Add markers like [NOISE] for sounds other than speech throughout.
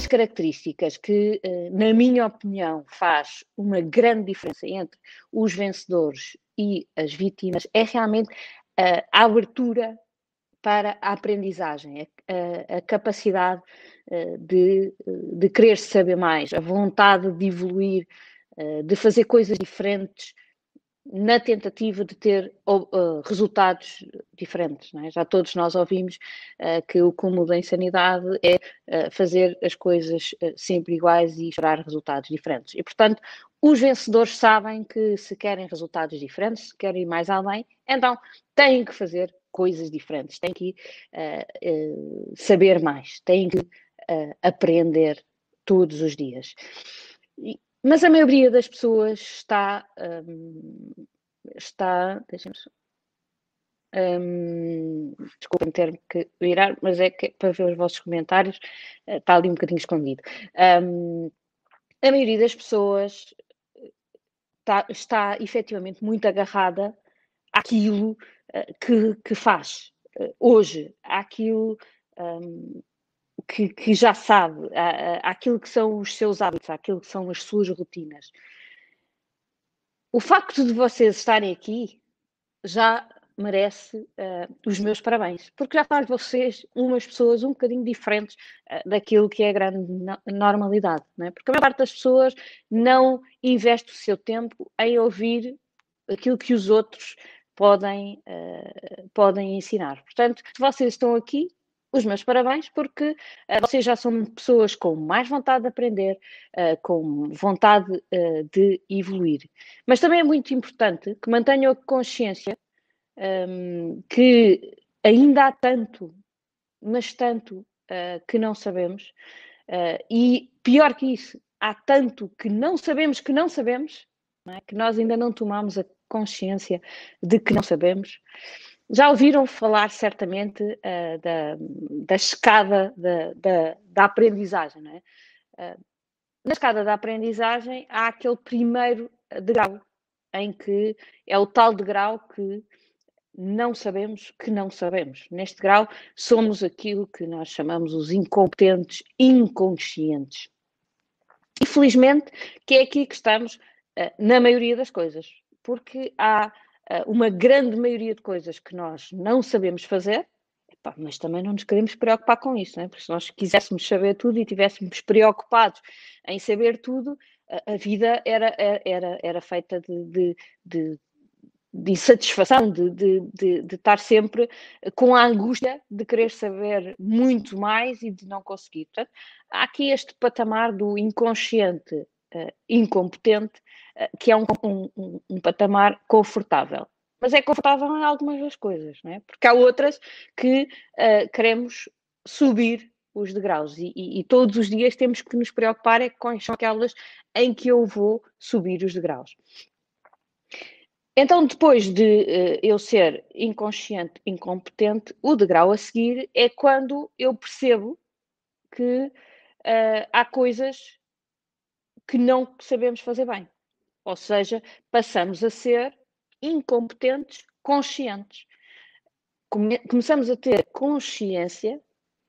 das características que, uh, na minha opinião, faz uma grande diferença entre os vencedores e as vítimas é realmente a abertura para a aprendizagem, a, a capacidade uh, de, de querer saber mais, a vontade de evoluir, de fazer coisas diferentes, na tentativa de ter uh, resultados diferentes. É? Já todos nós ouvimos uh, que o cúmulo da insanidade é uh, fazer as coisas sempre iguais e esperar resultados diferentes. E, portanto, os vencedores sabem que se querem resultados diferentes, se querem ir mais além, então têm que fazer coisas diferentes, têm que saber mais, têm que aprender todos os dias. Mas a maioria das pessoas está. Um, está. Deixem-me. Um, desculpem ter que virar, mas é que para ver os vossos comentários eh, está ali um bocadinho escondido. Um, a maioria das pessoas está, está efetivamente muito agarrada àquilo uh, que, que faz hoje, àquilo um, que, que já sabe, aquilo que são os seus hábitos, aquilo que são as suas rotinas. O facto de vocês estarem aqui já merece uh, os meus parabéns, porque já faz vocês umas pessoas um bocadinho diferentes uh, daquilo que é a grande no normalidade, não é? porque a maior parte das pessoas não investe o seu tempo em ouvir aquilo que os outros podem, uh, podem ensinar. Portanto, se vocês estão aqui, os meus parabéns, porque uh, vocês já são pessoas com mais vontade de aprender, uh, com vontade uh, de evoluir. Mas também é muito importante que mantenham a consciência um, ehm, que ainda há tanto, mas tanto, que não sabemos, e pior que isso, há tanto que não sabemos que não sabemos, não é? que nós ainda não tomamos a consciência de que não sabemos. Já ouviram falar certamente uh, da, da, escada da, da, da aprendizagem, não é? Uh, na escada da aprendizagem há aquele primeiro degrau, em que é o tal degrau que não sabemos que não sabemos. Neste grau, somos aquilo que nós chamamos os incompetentes inconscientes. E felizmente que é aqui que estamos uh, na maioria das coisas, porque há uma grande maioria de coisas que nós não sabemos fazer, mas também não nos queremos preocupar com isso, é? porque se nós quiséssemos saber tudo e estivéssemos preocupados em saber tudo, a, a vida era, era, era feita de, de, de de insatisfação, de, de, de, estar sempre com a angústia de querer saber muito mais e de não conseguir. Portanto, há aqui este patamar do inconsciente uh, incompetente que é um, um, um, patamar confortável. Mas é confortável em algumas das coisas, não é? Porque há outras que uh, queremos subir os degraus e, e, e, todos os dias temos que nos preocupar é com aquelas em que eu vou subir os degraus. Então, depois de uh, eu ser inconsciente, incompetente, o degrau a seguir é quando eu percebo que uh, há coisas que não sabemos fazer bem. Ou seja, passamos a ser incompetentes conscientes. Come começamos a ter consciência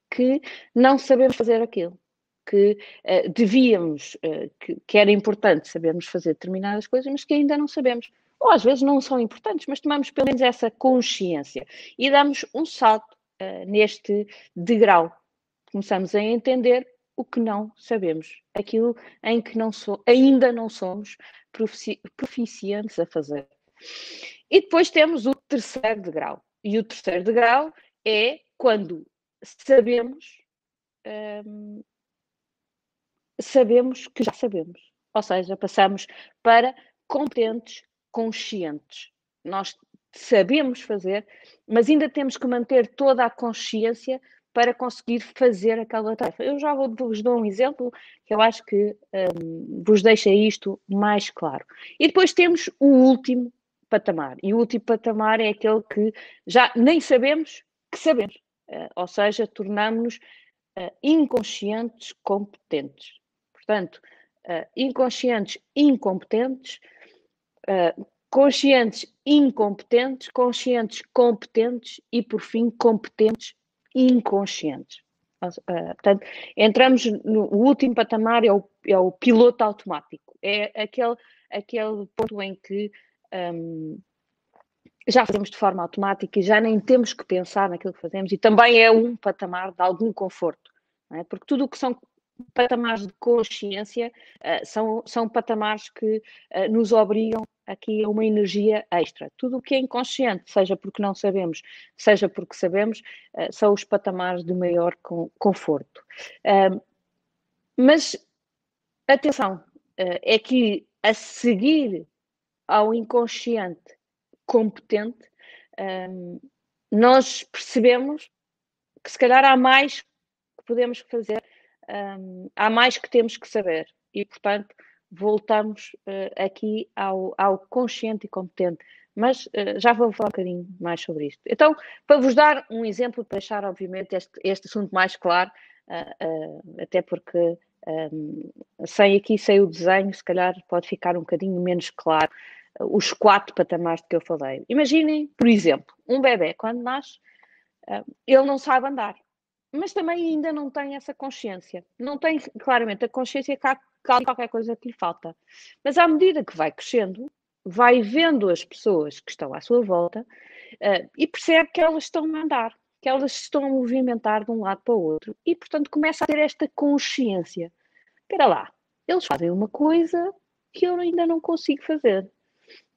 que não sabemos fazer aquilo, que uh, devíamos, uh, que, que, era importante sabermos fazer determinadas coisas, mas que ainda não sabemos. Ou às vezes não são importantes, mas tomamos pelo menos essa consciência e damos um salto uh, neste degrau. Começamos a entender o que não sabemos, aquilo em que não ainda não somos profici proficientes a fazer. E depois temos o terceiro degrau. E o terceiro degrau é quando sabemos, hum, sabemos que já sabemos. Ou seja, passamos para competentes conscientes. Nós sabemos fazer, mas ainda temos que manter toda a consciência para conseguir fazer aquela tarefa. Eu já vou, vos dar um exemplo que eu acho que um, vos deixa isto mais claro. E depois temos o último patamar. E o último patamar é aquele que já nem sabemos que sabemos. Uh, ou seja, tornamos-nos uh, inconscientes competentes. Portanto, uh, inconscientes incompetentes, conscientes incompetentes, conscientes competentes e, por fim, competentes inconscientes. Uh, portanto, entramos no último patamar, é o, é o piloto automático. É aquele, aquele ponto em que um, já fazemos de forma automática e já nem temos que pensar naquilo que fazemos, e também é um patamar de algum conforto, é? porque tudo o que são patamares de consciência uh, são, são patamares que uh, nos obrigam aqui a uma energia extra. Tudo o que é inconsciente, seja porque não sabemos, seja porque sabemos, uh, são os patamares de maior conforto. mas atenção, é que a seguir ao inconsciente competente, nós percebemos que se calhar há mais que podemos fazer um, há mais que temos que saber e, portanto, voltamos uh, aqui ao, ao, consciente e competente. Mas uh, já vou falar um bocadinho mais sobre isto. Então, para vos dar um exemplo, para deixar, obviamente, este, este assunto mais claro, uh, até porque um, sem aqui, sem o desenho, se calhar pode ficar um bocadinho menos claro os quatro patamares de que eu falei. Imaginem, por exemplo, um bebê, quando nasce, ele não sabe andar mas também ainda não tem essa consciência. Não tem claramente a consciência que há qualquer coisa que lhe falta. Mas à medida que vai crescendo, vai vendo as pessoas que estão à sua volta uh, e percebe que elas estão a andar, que elas estão a movimentar de um lado para o outro e, portanto, começa a ter esta consciência. Espera lá, eles fazem uma coisa que eu ainda não consigo fazer.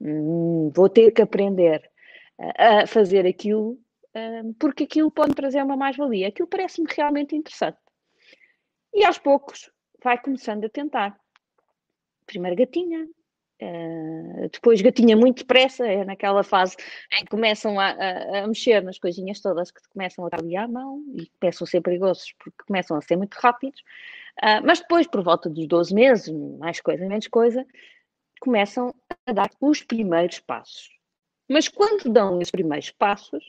Hum, vou ter que aprender a fazer aquilo porque aquilo pode trazer uma mais-valia. Aquilo parece-me realmente interessante. E aos poucos vai começando a tentar. Primeiro gatinha, Uh, depois gatinha muito depressa, é naquela fase em que começam a, a, a, mexer nas coisinhas todas que começam a ali à mão e começam a ser perigosos porque começam a ser muito rápidos, uh, mas depois, por volta dos 12 meses, mais coisa, menos coisa, começam a dar os primeiros passos. Mas quando dão os primeiros passos,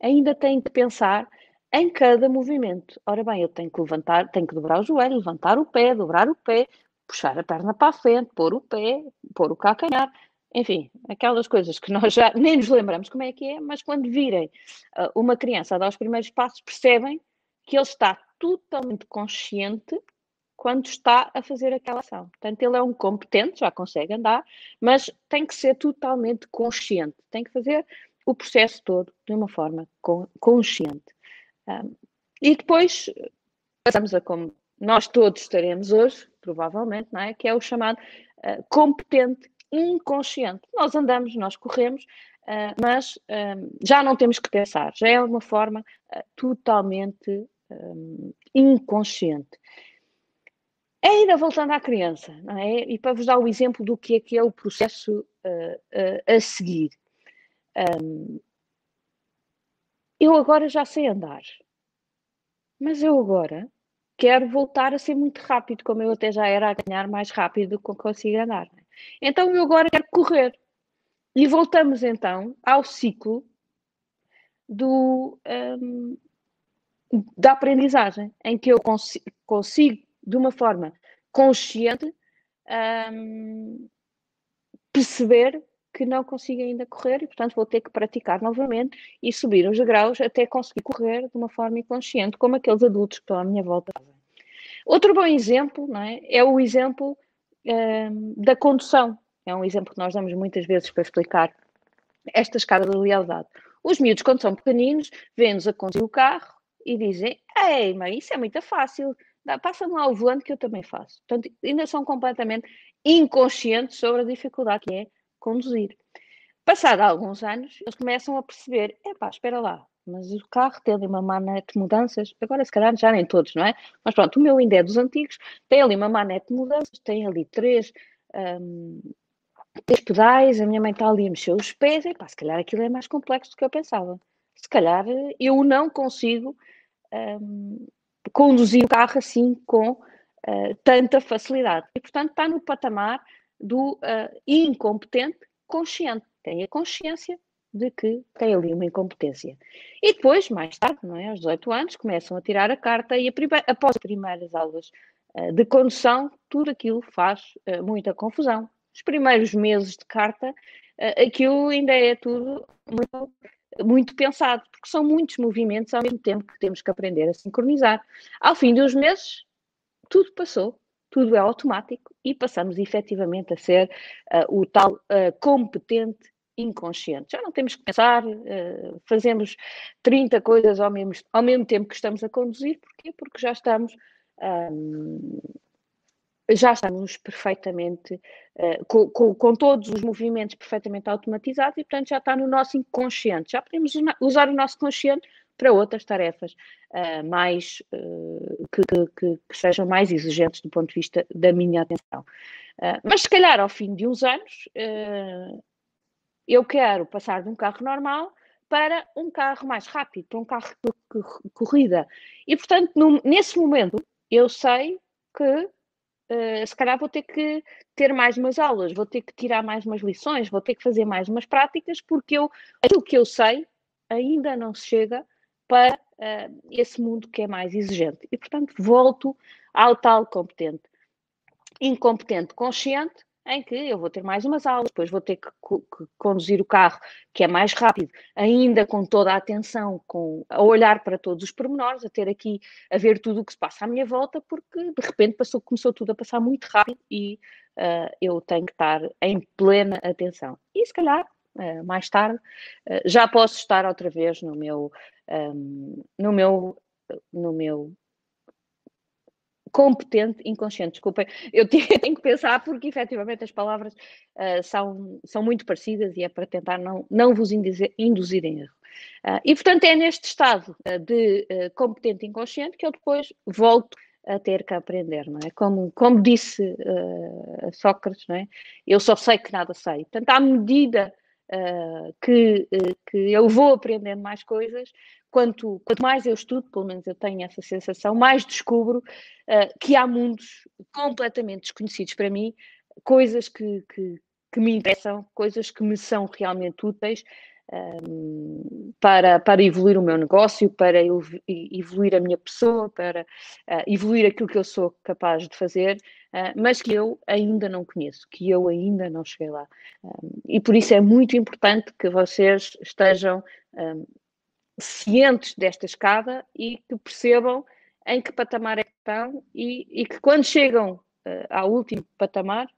ainda tem que pensar em cada movimento. Ora bem, eu tenho que levantar, tenho que dobrar o joelho, levantar o pé, dobrar o pé, puxar a perna para a frente, pôr o pé, pôr o calcanhar, enfim, aquelas coisas que nós já [LAUGHS] nem nos lembramos como é que é, mas quando virem uh, uma criança a dar os primeiros passos, percebem que ele está totalmente consciente quando está a fazer aquela ação. Portanto, ele é um competente, já consegue andar, mas tem que ser totalmente consciente, tem que fazer o processo todo de uma forma consciente. E depois passamos a como nós todos estaremos hoje, provavelmente, não é? que é o chamado uh, competente inconsciente. Nós andamos, nós corremos, uh, mas já não temos que pensar, já é uma forma uh, totalmente inconsciente. Ainda voltando à criança, não é? e para vos dar o exemplo do que é que é o processo a seguir. Um, eu agora já sei andar, mas eu agora quero voltar a ser muito rápido, como eu até já era a ganhar mais rápido do que consigo andar. É? Então eu agora quero correr. E voltamos então ao ciclo do, um, da aprendizagem, em que eu consigo, consigo de uma forma consciente, um, perceber que não consigo ainda correr e, portanto, vou ter que praticar novamente e subir os degraus até conseguir correr de uma forma inconsciente, como aqueles adultos que estão à minha volta. Outro bom exemplo é, é o exemplo um, da condução. É um exemplo que nós damos muitas vezes para explicar esta escada de lealdade. Os miúdos, quando são pequeninos, vêm-nos a conduzir o carro e dizem: Ei, mãe, isso é muito fácil, passa-me lá o volante que eu também faço. Portanto, ainda são completamente inconscientes sobre a dificuldade que é conduzir. Passado alguns anos, eles começam a perceber: epá, espera lá, mas o carro tem ali uma manete de mudanças, agora se calhar já nem todos, não é? Mas pronto, o meu ainda é dos antigos, tem ali uma manete de mudanças, tem ali três, um, três pedais, a minha mãe está ali a mexer os pés, e pá, se calhar aquilo é mais complexo do que eu pensava. Se calhar eu não consigo um, conduzir o carro assim com uh, tanta facilidade. E portanto está no patamar do uh, incompetente consciente. Tem a consciência de que tem ali uma incompetência. E depois, mais tarde, não é, aos 18 anos, começam a tirar a carta e a após as primeiras aulas uh, de condução, tudo aquilo faz uh, muita confusão. Os primeiros meses de carta, aquilo ainda é tudo muito muito pensado, porque são muitos movimentos ao mesmo tempo que temos que aprender a sincronizar. Ao fim dos meses, tudo passou, tudo é automático e passamos efetivamente a ser uh, o tal uh, competente inconsciente. Já não temos que pensar, uh, fazemos 30 coisas ao mesmo, ao mesmo tempo que estamos a conduzir, porquê? Porque já estamos. Um, já estamos perfeitamente com, com, com, todos os movimentos perfeitamente automatizados e, portanto, já está no nosso inconsciente. Já podemos usar o nosso consciente para outras tarefas uh, mais uh, que, que, que, sejam mais exigentes do ponto de vista da minha atenção. mas se calhar ao fim de uns anos eu quero passar de um carro normal para um carro mais rápido, para um carro de corrida. E, portanto, nesse momento, eu sei que uh, se calhar vou ter que ter mais umas aulas, vou ter que tirar mais umas lições, vou ter que fazer mais umas práticas, porque eu, aquilo que eu sei ainda não chega para uh, esse mundo que é mais exigente. E, portanto, volto ao tal competente. Incompetente consciente, em que eu vou ter mais umas aulas, depois vou ter que, que, conduzir o carro, que é mais rápido, ainda com toda a atenção, com, a olhar para todos os pormenores, a ter aqui, a ver tudo o que se passa à minha volta, porque de repente passou, começou tudo a passar muito rápido e uh, eu tenho que estar em plena atenção. E se calhar, uh, mais tarde, uh, já posso estar outra vez no meu, no meu, no meu competente inconsciente. Desculpem, eu [LAUGHS] tenho que pensar porque efetivamente as palavras uh, são, são muito parecidas e é para tentar não, não vos induzir, induzir em erro. Uh, e portanto é neste estado uh, de competente inconsciente que eu depois volto a ter que aprender, não é? Como, como disse Sócrates, não é? Eu só sei que nada sei. Portanto, à medida que, que eu vou aprendendo mais coisas, quanto, quanto mais eu estudo, pelo menos eu tenho essa sensação, mais descubro uh, que há mundos completamente desconhecidos para mim, coisas que, que, que me interessam, coisas que me são realmente úteis um, para, para evoluir o meu negócio, para evoluir a minha pessoa, para uh, evoluir aquilo que eu sou capaz de fazer, uh, mas que eu ainda não conheço, que eu ainda não cheguei lá. Um, e por isso é muito importante que vocês estejam um, cientes desta escada e que percebam em que patamar é que estão e, e que quando chegam uh, ao último patamar,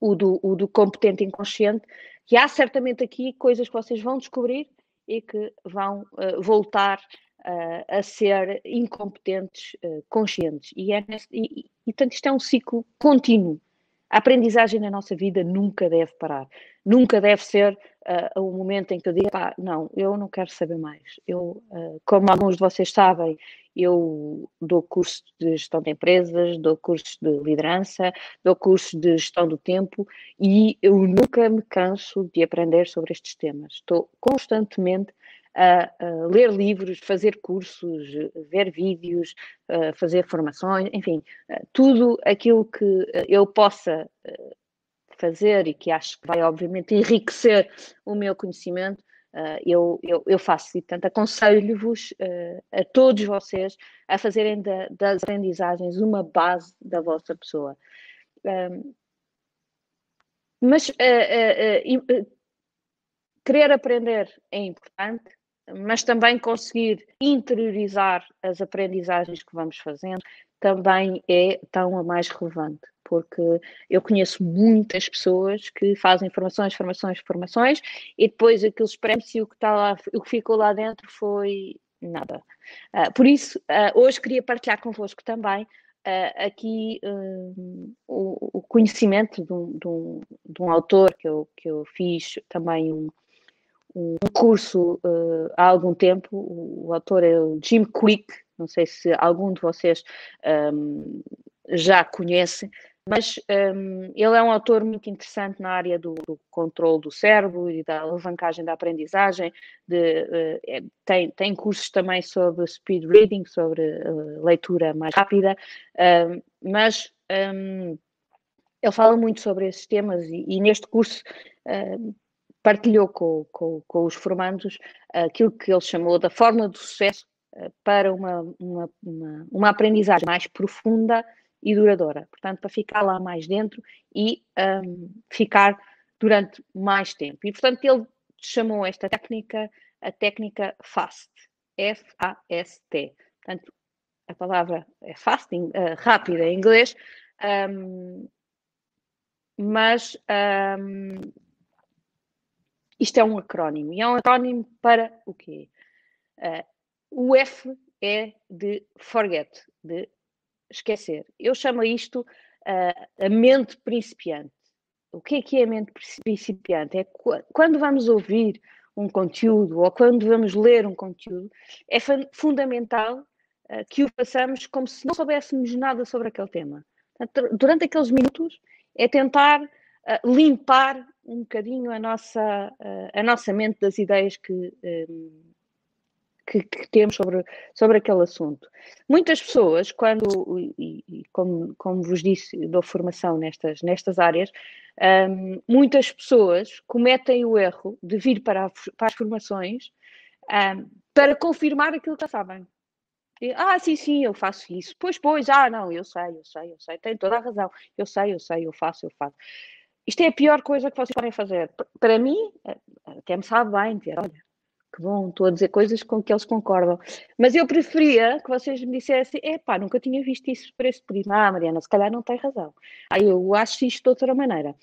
o do, o do competente inconsciente, que há certamente aqui coisas que vocês vão descobrir e que vão uh, voltar uh, a ser incompetentes conscientes. E, é nesse, e, e, portanto, isto é um ciclo contínuo. A aprendizagem na nossa vida nunca deve parar. Nunca deve ser uh, o momento em que eu digo, pá, não, eu não quero saber mais. Eu, uh, como alguns de vocês sabem, eu dou curso de gestão de empresas, dou cursos de liderança, dou cursos de gestão do tempo e eu nunca me canso de aprender sobre estes temas. Estou constantemente a, a, ler livros, fazer cursos, ver vídeos, fazer formações, enfim, tudo aquilo que eu possa fazer e que acho que vai, obviamente, enriquecer o meu conhecimento, eu, eu, eu, faço. E, portanto, aconselho-vos a todos vocês a fazerem da, das aprendizagens uma base da vossa pessoa. mas querer aprender é importante, mas também conseguir interiorizar as aprendizagens que vamos fazendo também é tão a mais relevante, porque eu conheço muitas pessoas que fazem formações, formações, formações e depois aquilo espreme-se e o que está lá, o que ficou lá dentro foi nada. Uh, por isso, uh, hoje queria partilhar convosco também uh, aqui o, o, conhecimento de um, de, um, de um, autor que eu, que eu fiz também um, um curso há algum tempo. O, o, autor é o Jim Quick, não sei se algum de vocês já conhece, mas um, ele é um autor muito interessante na área do, do, controle do cérebro e da alavancagem da aprendizagem. De, uh, é, tem, tem cursos também sobre speed reading, sobre uh, leitura mais rápida, uh, mas um, ele fala muito sobre esses temas e, e neste curso partilhou com, com, com, os formandos aquilo que ele chamou da fórmula do sucesso eh, para uma, uma, uma, uma, aprendizagem mais profunda e duradoura. Portanto, para ficar lá mais dentro e um, ficar durante mais tempo. E, portanto, ele chamou esta técnica a técnica FAST. F-A-S-T. Portanto, a palavra é fasting, uh, rápida em inglês, um, mas um, isto é um acrónimo. E é um acrónimo para o quê? Uh, o F é de forget, de esquecer. Eu chamo isto uh, a mente principiante. O que é que é a mente principiante? É quando vamos ouvir um conteúdo ou quando vamos ler um conteúdo, é fundamental uh, que o façamos como se não soubéssemos nada sobre aquele tema. Durante aqueles minutos é tentar uh, limpar um bocadinho a nossa, a nossa mente das ideias que, que, que, temos sobre, sobre aquele assunto. Muitas pessoas, quando, e, e como, como vos disse, dou formação nestas, nestas áreas, um, muitas pessoas cometem o erro de vir para, a, para as formações um, para confirmar aquilo que já sabem. E, ah, sim, sim, eu faço isso. Pois, pois, ah, não, eu sei, eu sei, eu sei, tem toda a razão. Eu sei, eu sei, eu faço, eu faço. Isto é a pior coisa que vocês podem fazer. Para mim, até me sabe bem dizer, olha, que bom, estou a dizer coisas com que eles concordam. Mas eu preferia que vocês me dissessem, é pá, nunca tinha visto isso por esse prisma. Ah, Mariana, se calhar não tem razão. Aí eu acho isto de outra maneira.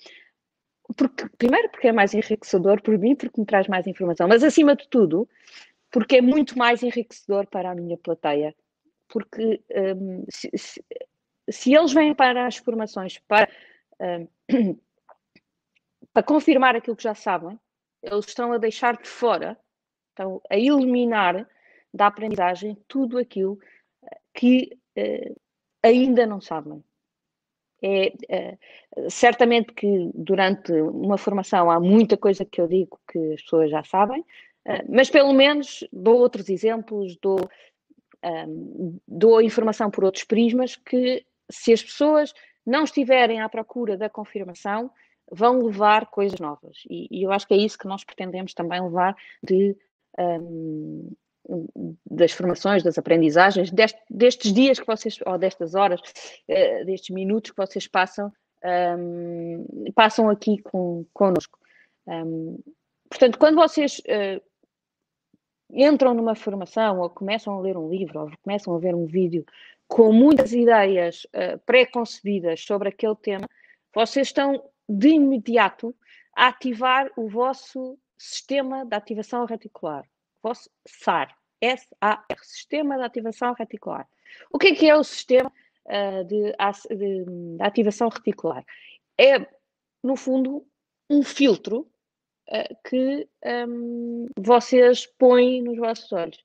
Porque, primeiro, porque é mais enriquecedor por mim, porque me traz mais informação. Mas, acima de tudo, porque é muito mais enriquecedor para a minha plateia. Porque um, se, se, se, eles vêm para as formações para, um, [CLEARS THROAT] para confirmar aquilo que já sabem, eles estão a deixar de fora estão a eliminar da aprendizagem tudo aquilo eh, que uh, ainda não sabem. É, uh, certamente que durante uma formação há muita coisa que eu digo que as pessoas já sabem, uh, mas pelo menos dou outros exemplos, dou, ehm, dou informação por outros prismas que se as pessoas não estiverem à procura da confirmação, vão levar coisas novas. E, e, eu acho que é isso que nós pretendemos também levar de um, das formações, das aprendizagens, deste, destes dias que vocês, ou destas horas, uh, destes minutos que vocês passam, um, passam aqui com, connosco. Um, portanto, quando vocês uh, entram numa formação, ou começam a ler um livro, ou começam a ver um vídeo com muitas ideias uh, pré-concebidas sobre aquele tema, vocês estão de imediato a ativar o vosso Sistema de Ativação Reticular. Vosso SAR. S-A-R. Sistema de Ativação Reticular. O que é que é o sistema uh, de, de, de, ativação reticular? É, no fundo, um filtro uh, que um, vocês põem nos vossos olhos.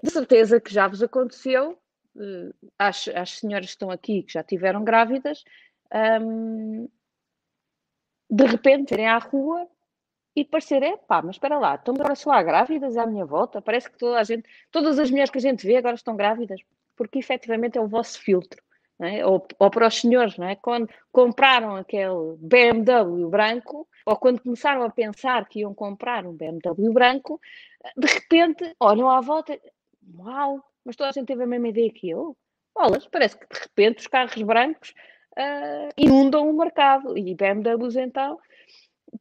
De certeza que já vos aconteceu, uh, às, senhoras que estão aqui que já tiveram grávidas, um, de repente irem à rua e parecer, é pá, mas espera lá, estão agora só há grávidas à minha volta, parece que toda a gente, todas as mulheres que a gente vê agora estão grávidas, porque efetivamente é o vosso filtro. É? Ou, ou, para os senhores, é? quando compraram aquele BMW branco, ou quando começaram a pensar que iam comprar um BMW branco, de repente olham à volta, uau, mas toda a gente teve a mesma ideia que eu. Bolas, parece que de repente os carros brancos uh, inundam o mercado e BMWs então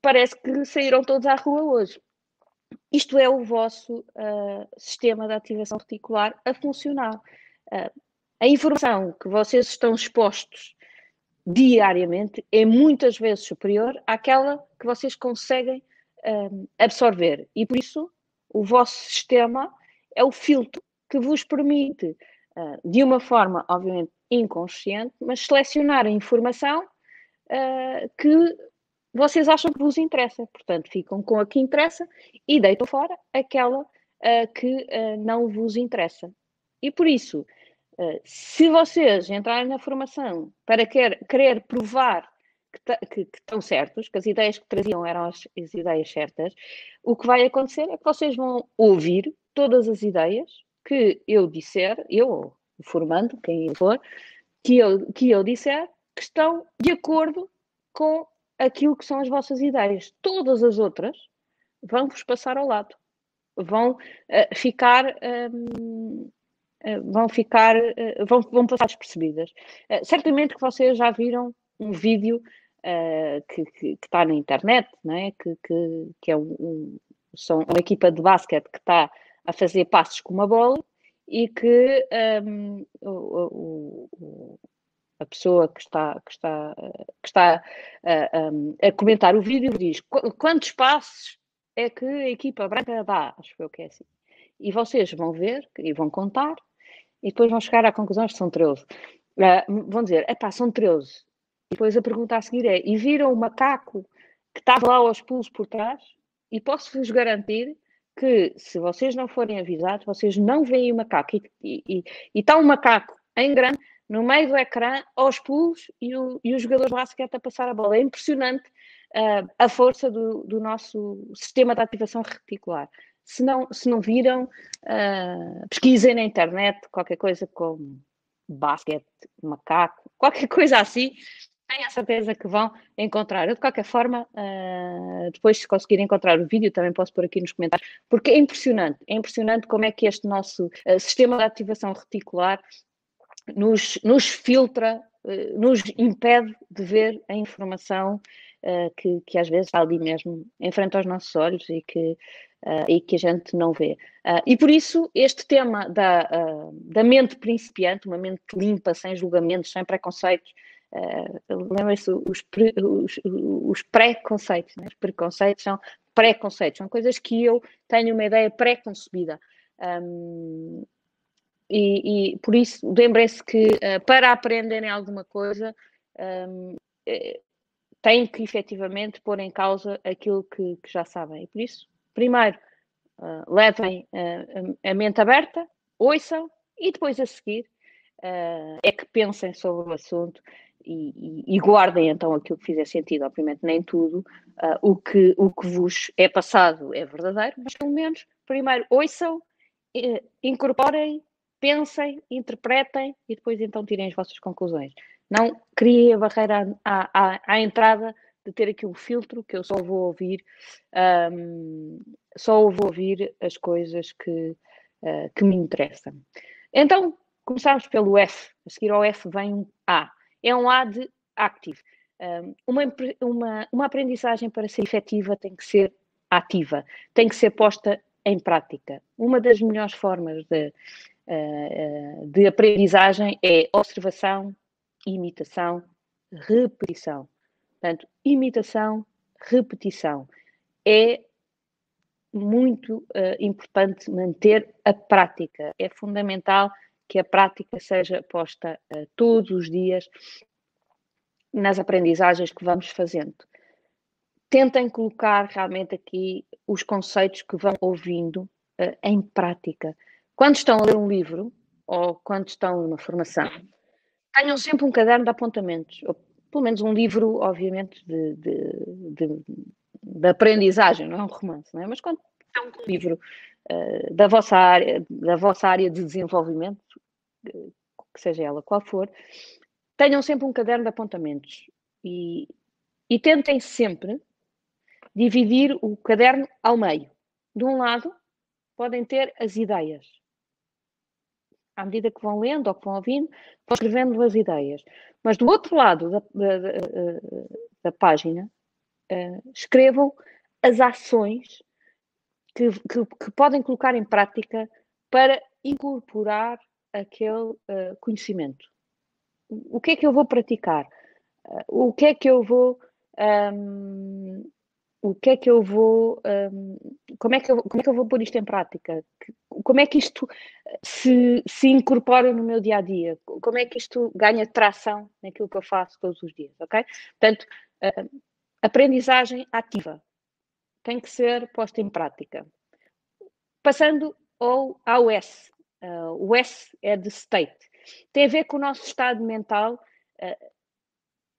parece que saíram todos à rua hoje. Isto é o vosso uh, sistema de ativação reticular a funcionar. Uh, a informação que vocês estão expostos diariamente é muitas vezes superior àquela que vocês conseguem uh, absorver. E por isso, o vosso sistema é o filtro que vos permite, de uma forma, obviamente, inconsciente, mas selecionar a informação que vocês acham que vos interessa. Portanto, ficam com a que interessa e deitam fora aquela uh, que uh, não vos interessa. E por isso, uh, se vocês entrarem na formação para quer, querer provar que, que, que, estão certos, que as ideias que traziam eram as, as ideias certas, o que vai acontecer é que vocês vão ouvir todas as ideias que eu disser, eu, formando, quem for, que eu, que eu disser, que estão de acordo com aquilo que são as vossas ideias. Todas as outras vão-vos passar ao lado. Vão uh, ficar. Um, eh, vão ficar. Uh, vão, vão passar despercebidas. certamente que vocês já viram um vídeo que, está na internet, não é? que, que, que é um, um são uma equipa de basquete que está a fazer passos com uma bola e que um, o, o, a pessoa que está, que está, que está a, a comentar o vídeo diz quantos passos é que a equipa branca dá, acho que é assim. E vocês vão ver e vão contar e depois vão chegar à conclusão que são 13. Uh, vão dizer, epá, são 13. E depois a pergunta a seguir é, e viram o macaco que estava lá aos pulos por trás? E posso-vos garantir que se vocês não forem avisados, vocês não veem o macaco. E está um macaco em grande no meio do ecrã, aos pulos, e o, e o jogador de basquete a passar a bola. É impressionante uh, a força do, do, nosso sistema de ativação reticular. Se não, se não viram, uh, pesquisem na internet qualquer coisa como basquete, macaco, [LAUGHS] qualquer coisa assim, tenho a certeza que vão encontrar. Eu, de qualquer forma, uh, depois, se conseguirem encontrar o vídeo, também posso pôr aqui nos comentários, porque é impressionante, é impressionante como é que este nosso uh, sistema de ativação reticular nos, nos filtra, uh, nos impede de ver a informação que, que, às vezes está ali mesmo, em frente aos nossos olhos e que, e que a gente não vê. e por isso, este tema da, da mente principiante, uma mente limpa, sem julgamentos, sem preconceitos, Uh, Lembrem-se, os, pre, os, os preconceitos, né? os preconceitos são preconceitos, são coisas que eu tenho uma ideia pré-concebida. Um, e, e, por isso, lembrem-se que uh, para aprenderem alguma coisa, um, é, têm que efetivamente pôr em causa aquilo que, que já sabem. E por isso, primeiro, uh, levem uh, a mente aberta, ouçam e depois a seguir é que pensem sobre o assunto e, e, guardem então aquilo que fizer sentido, obviamente nem tudo, uh, o, que, o que vos é passado é verdadeiro, mas pelo menos primeiro ouçam, eh, incorporem, pensem, interpretem e depois então tirem as vossas conclusões. Não criem a barreira à, à, à entrada de ter aqui um filtro que eu só vou ouvir, um, só vou ouvir as coisas que, uh, que me interessam. Então, começamos pelo F. A seguir ao F vem um A é um A de active. Uma, uma, uma aprendizagem para ser efetiva tem que ser ativa, tem que ser posta em prática. Uma das melhores formas de, de aprendizagem é observação, imitação, repetição. Portanto, imitação, repetição. É muito uh, importante manter a prática. É fundamental que a prática seja posta uh, todos os dias nas aprendizagens que vamos fazendo. Tentem colocar realmente aqui os conceitos que vão ouvindo uh, em prática. Quando estão a ler um livro ou quando estão numa formação, tenham sempre um caderno de apontamentos, ou pelo menos um livro, obviamente, de, de, de, de aprendizagem, não é um romance, não é? mas quando estão com um livro uh, da, vossa área, da vossa área de desenvolvimento, que seja ela qual for, tenham sempre um caderno de apontamentos e, e tentem sempre dividir o caderno ao meio. De um lado, podem ter as ideias. À medida que vão lendo ou que vão ouvindo, vão escrevendo as ideias. Mas do outro lado da, da, da, da página, uh, escrevam as ações que, que, que, podem colocar em prática para incorporar aquele uh, conhecimento. O que é que eu vou praticar? Uh, o que é que eu vou. Um, o que é que eu vou. Um, como, é que eu, como é que eu vou pôr isto em prática? Como é que isto se, se incorpora no meu dia a dia? Como é que isto ganha tração naquilo que eu faço todos os dias? Ok? Portanto, uh, aprendizagem ativa tem que ser posta em prática. Passando ao, ao S, Uh, o S é de state. Tem a ver com o nosso estado mental uh,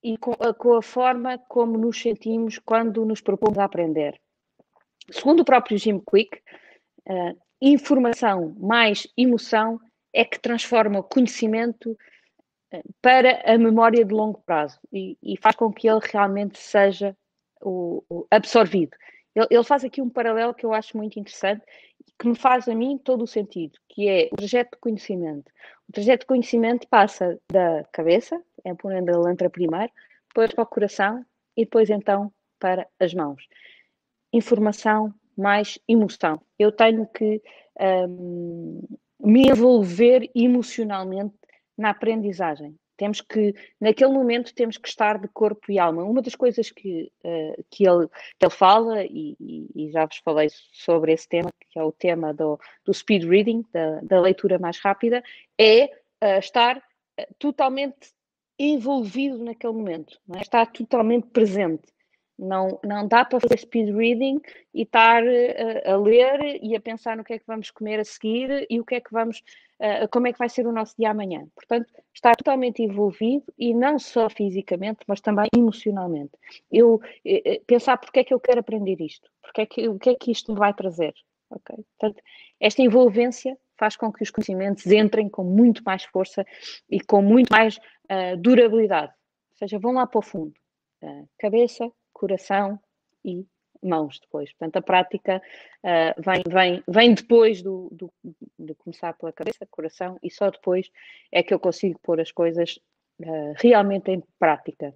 e com, uh, com, a forma como nos sentimos quando nos propomos a aprender. Segundo o próprio Jim Quick, informação mais emoção é que transforma o conhecimento para a memória de longo prazo e, e faz com que ele realmente seja o, o absorvido. Ele, ele, faz aqui um paralelo que eu acho muito interessante que me faz a mim todo o sentido, que é o trajeto de conhecimento. O trajeto de conhecimento passa da cabeça, é onde ele entra primeiro, depois para o coração e depois então para as mãos. Informação mais emoção. Eu tenho que um, me envolver emocionalmente na aprendizagem. Temos que, naquele momento, temos que estar de corpo e alma. Uma das coisas que, uh, que, ele, que ele fala, e, e, já vos falei sobre esse tema, que é o tema do, do speed reading, da, da leitura mais rápida, é uh, estar uh, totalmente envolvido naquele momento, é? estar totalmente presente. Não, não dá para fazer speed reading e estar uh, a ler e a pensar no que é que vamos comer a seguir e o que é que vamos, uh, como é que vai ser o nosso dia amanhã. Portanto, estar totalmente envolvido e não só fisicamente, mas também emocionalmente. Eu uh, pensar porque é que eu quero aprender isto, porque é que, o que é que isto me vai trazer. Okay? Portanto, esta envolvência faz com que os conhecimentos entrem com muito mais força e com muito mais durabilidade. Ou seja, vão lá para o fundo. cabeça, coração e mãos depois. Portanto, a prática uh, vem, vem, vem depois do, do, de começar pela cabeça, coração, e só depois é que eu consigo pôr as coisas uh, realmente em prática.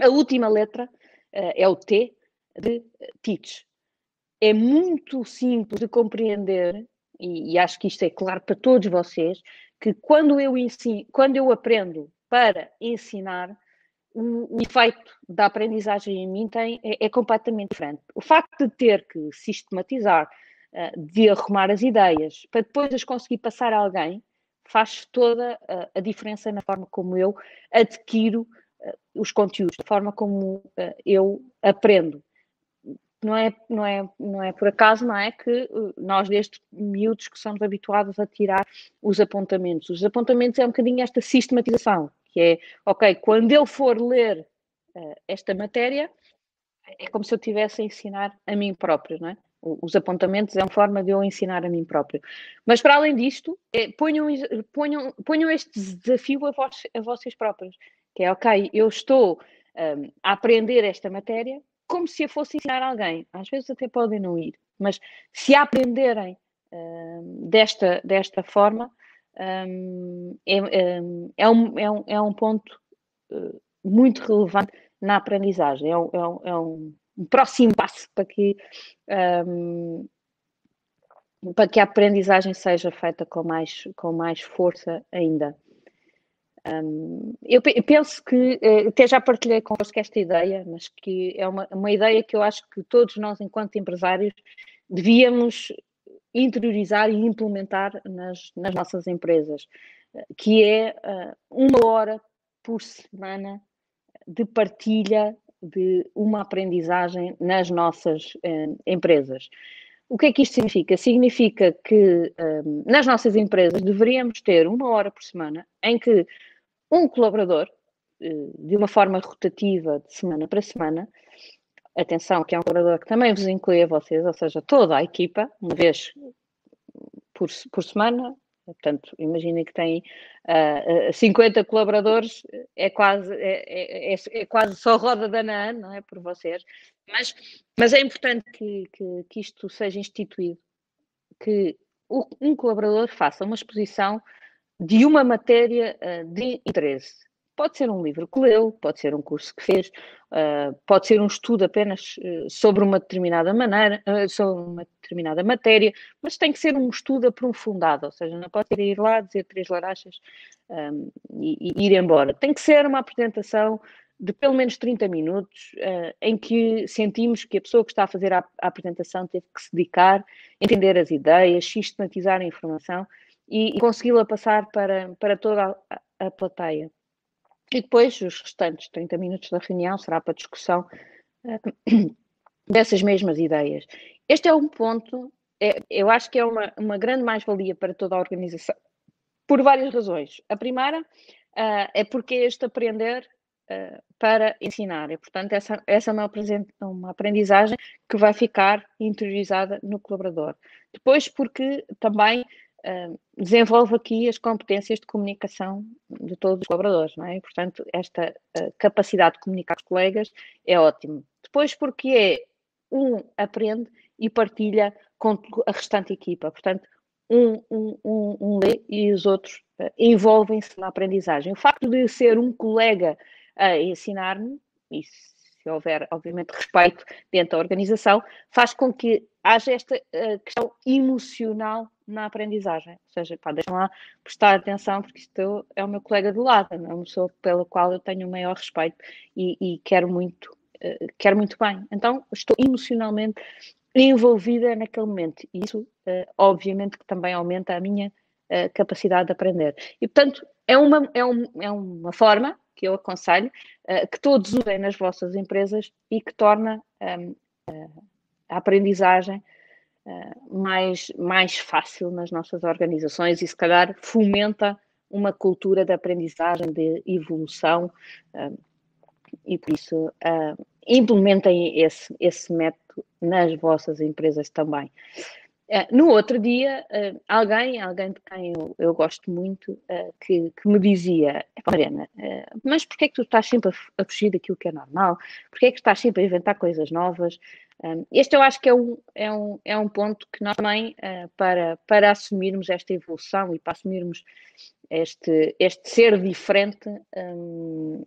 A última letra uh, é o T de teach. É muito simples de compreender, e, e acho que isto é claro para todos vocês, que quando eu ensino, quando eu aprendo para ensinar, o, efeito da aprendizagem em mim tem, é, é, completamente diferente. O facto de ter que sistematizar, uh, de arrumar as ideias, para depois as conseguir passar a alguém, faz toda a, a diferença na forma como eu adquiro uh, os conteúdos, da forma como eu aprendo. Não é, não, é, não é por acaso, não é que nós, desde miúdos, que somos habituados a tirar os apontamentos. Os apontamentos é um bocadinho esta sistematização que é, ok, quando eu for ler uh, esta matéria, é como se eu estivesse a ensinar a mim próprio, não é? Os apontamentos é uma forma de eu ensinar a mim próprio. Mas para além disto, é, ponham, ponham, ponham este desafio a, vós, a vocês próprios, que é, ok, eu estou um, a aprender esta matéria como se eu fosse ensinar alguém. Às vezes até podem não ir, mas se aprenderem um, desta, desta forma, um, é, é, um, é, um, é um ponto uh, muito relevante na aprendizagem. É um, é um, é um próximo passo para que, um, para que a aprendizagem seja feita com mais, com mais força ainda. Eu, eu, penso que, eh, até já partilhei convosco esta ideia, mas que é uma, uma ideia que eu acho que todos nós, enquanto empresários, devíamos interiorizar e implementar nas, nas nossas empresas, que é uh, uma hora por semana de partilha de uma aprendizagem nas nossas uh, empresas. O que é que isto significa? Significa que nas nossas empresas deveríamos ter uma hora por semana em que um colaborador, de uma forma rotativa, de semana para semana, atenção, que é um colaborador que também vos inclui a vocês, ou seja, toda a equipa, uma vez por, por semana. Portanto, imaginem que tem uh, 50 colaboradores, é quase, é, é, é, é quase só roda da NAN, não é? Por vocês. Mas, mas é importante que, que, que isto seja instituído, que um colaborador faça uma exposição de uma matéria uh, de interesse. Pode ser um livro que leu, pode ser um curso que fez, uh, pode ser um estudo apenas uh, sobre uma determinada maneira, uh, sobre uma determinada matéria, mas tem que ser um estudo aprofundado, ou seja, não pode ir lá dizer três larachas um, e, ir embora. Tem que ser uma apresentação de pelo menos 30 minutos, em que sentimos que a pessoa que está a fazer a, a apresentação teve que se dedicar, entender as ideias, sistematizar a informação e, e consegui-la passar para, para toda a, a plateia. E depois, os restantes 30 minutos da reunião será para discussão uh, [CLEARS THROAT] dessas mesmas ideias. Este é um ponto, é, eu acho que é uma, uma grande mais-valia para toda a organização, por várias razões. A primeira uh, é porque é este aprender uh, para ensinar, e portanto, essa, essa é uma, uma aprendizagem que vai ficar interiorizada no colaborador. Depois, porque também desenvolve aqui as competências de comunicação de todos os colaboradores, não é? Portanto, esta uh, capacidade de comunicar com os colegas é ótimo. Depois, porque é um aprende e partilha com a restante equipa, portanto, um, um, um, um lê e os outros uh, envolvem-se na aprendizagem. O facto de ser um colega a ensinar-me, e se houver, obviamente, respeito dentro da organização, faz com que haja esta uh, questão emocional na aprendizagem. Ou seja, pá, deixem lá prestar atenção, porque isto é o meu colega de lado, é uma pessoa pela qual eu tenho o maior respeito e, e quero muito, uh, quero muito bem. Então, estou emocionalmente envolvida naquele momento. E isso, uh, obviamente, que também aumenta a minha capacidade de aprender. E, portanto, é uma, é, um, é uma forma que eu aconselho que todos usem nas vossas empresas e que torna um, a aprendizagem mais, mais fácil nas nossas organizações e, se calhar, fomenta uma cultura de aprendizagem, de evolução. e por isso, implementem esse, esse método nas vossas empresas também. Uh, no outro dia, uh, alguém, alguém de quem eu, eu gosto muito, uh, que, que, me dizia, Mariana, mas porquê é que tu estás sempre a, fugir daquilo que é normal? Porquê é que estás sempre a inventar coisas novas? este eu acho que é um, é um, é um ponto que nós também, para, para assumirmos esta evolução e para assumirmos este, este ser diferente, um,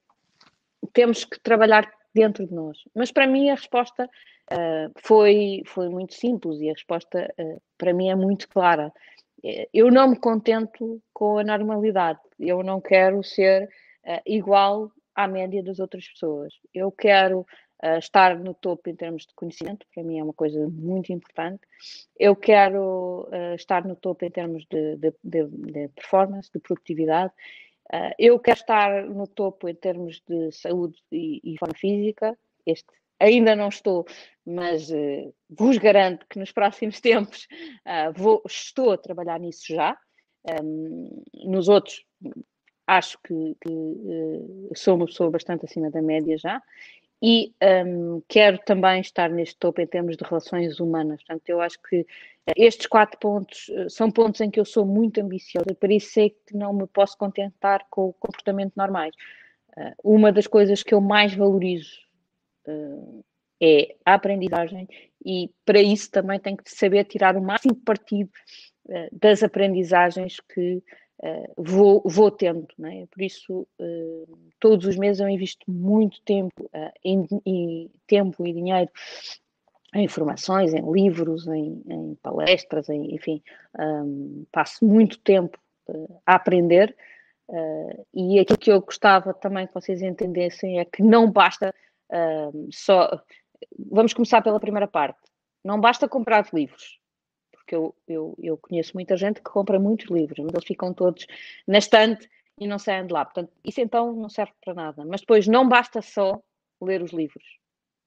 temos que trabalhar dentro de nós. Mas para mim a resposta uh, foi, foi muito simples e a resposta uh, para mim é muito clara. Eh, eu não me contento com a normalidade. Eu não quero ser uh, igual à média das outras pessoas. Eu quero estar no topo em termos de conhecimento, para mim é uma coisa muito importante. Eu quero estar no topo em termos de, de, de, de performance, de produtividade. Uh, eu quero estar no topo em termos de saúde e, e forma física. Este ainda não estou, mas uh, vos garanto que nos próximos [LAUGHS] tempos uh, vou, estou a trabalhar nisso já. Um, nos outros, acho que, que sou uma pessoa bastante acima da média já. E um, quero também estar neste topo em termos de relações humanas. Portanto, eu acho que estes quatro pontos eh, são pontos em que eu sou muito ambiciosa, por isso sei que não me posso contentar com o comportamento normais. Eh, uma das coisas que eu mais valorizo eh, é a aprendizagem e para isso também tenho que saber tirar o máximo partido das aprendizagens que vou, vou tendo. É? Por isso, todos os meses eu invisto muito tempo, em, em tempo e dinheiro em informações, em livros, em, em palestras, em, enfim, um, passo muito tempo uh, a aprender uh, e aquilo que eu gostava também que vocês entendessem é que não basta uh, só. Vamos começar pela primeira parte. Não basta comprar livros, porque eu, eu, eu conheço muita gente que compra muitos livros, mas eles ficam todos na estante e não saem de lá. Portanto, isso então não serve para nada. Mas depois não basta só ler os livros,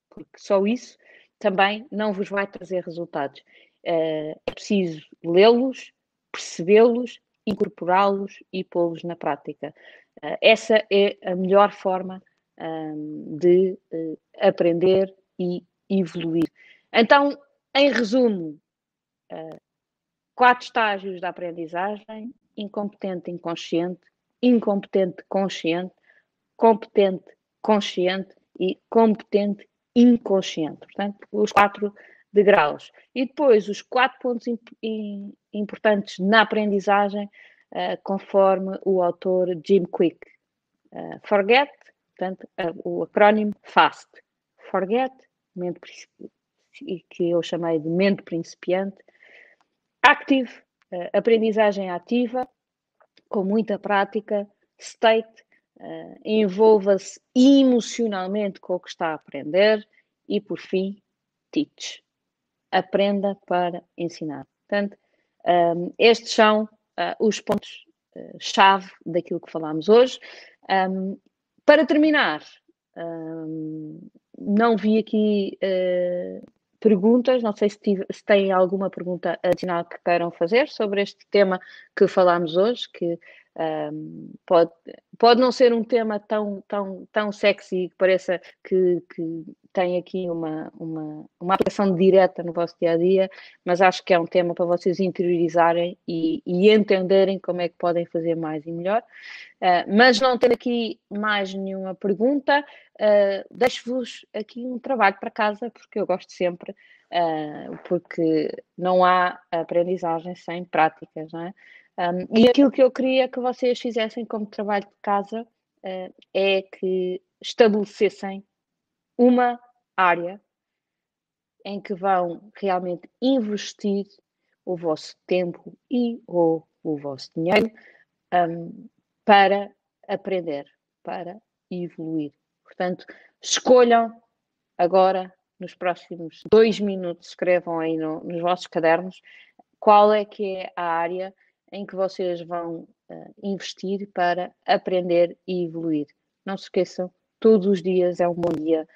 porque só isso também não vos vai trazer resultados. Eh, é preciso lê-los, percebê-los, incorporá-los e pô-los na prática. Eh, essa é a melhor forma ehm, de eh, aprender e evoluir. Então, em resumo, quatro estágios da aprendizagem: incompetente, inconsciente, incompetente, consciente, competente, consciente e competente inconsciente. Portanto, os quatro degraus. E depois, os quatro pontos imp importantes na aprendizagem, uh, conforme o autor Jim Quick. Uh, forget, portanto, uh, o acrónimo FAST. Forget, mente que eu chamei de mente principiante. Active, aprendizagem ativa, com muita prática. State, uh, envolva-se emocionalmente com o que está a aprender e, por fim, teach. Aprenda para ensinar. Portanto, um, ehm, estes são uh, os pontos-chave uh, daquilo que falámos hoje. Um, para terminar, um, não vi aqui perguntas, não sei se, tive, se têm alguma pergunta adicional que queiram fazer sobre este tema que falámos hoje, que um, pode, pode não ser um tema tão, tão, tão sexy que pareça que, que tem aqui uma, uma, uma aplicação direta no vosso dia a dia, mas acho que é um tema para vocês interiorizarem e, e entenderem como é que podem fazer mais e melhor. Uh, mas não tendo aqui mais nenhuma pergunta, uh, deixo-vos aqui um trabalho para casa, porque eu gosto sempre, uh, porque não há aprendizagem sem práticas, não é? Um, e aquilo que eu queria que vocês fizessem como trabalho de casa é que estabelecessem uma área em que vão realmente investir o vosso tempo e ou o vosso dinheiro um, para aprender, para evoluir. Portanto, escolham agora, nos próximos dois minutos, escrevam aí no, nos vossos cadernos qual é que é a área em que vocês vão uh, investir para aprender e evoluir. Não se esqueçam, todos os dias é um bom dia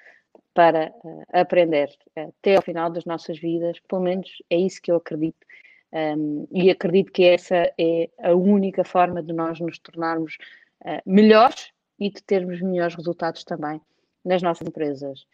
para uh, aprender até ao final das nossas vidas, pelo menos é isso que eu acredito. Um, e acredito que essa é a única forma de nós nos tornarmos uh, melhores e de termos melhores resultados também nas nossas empresas.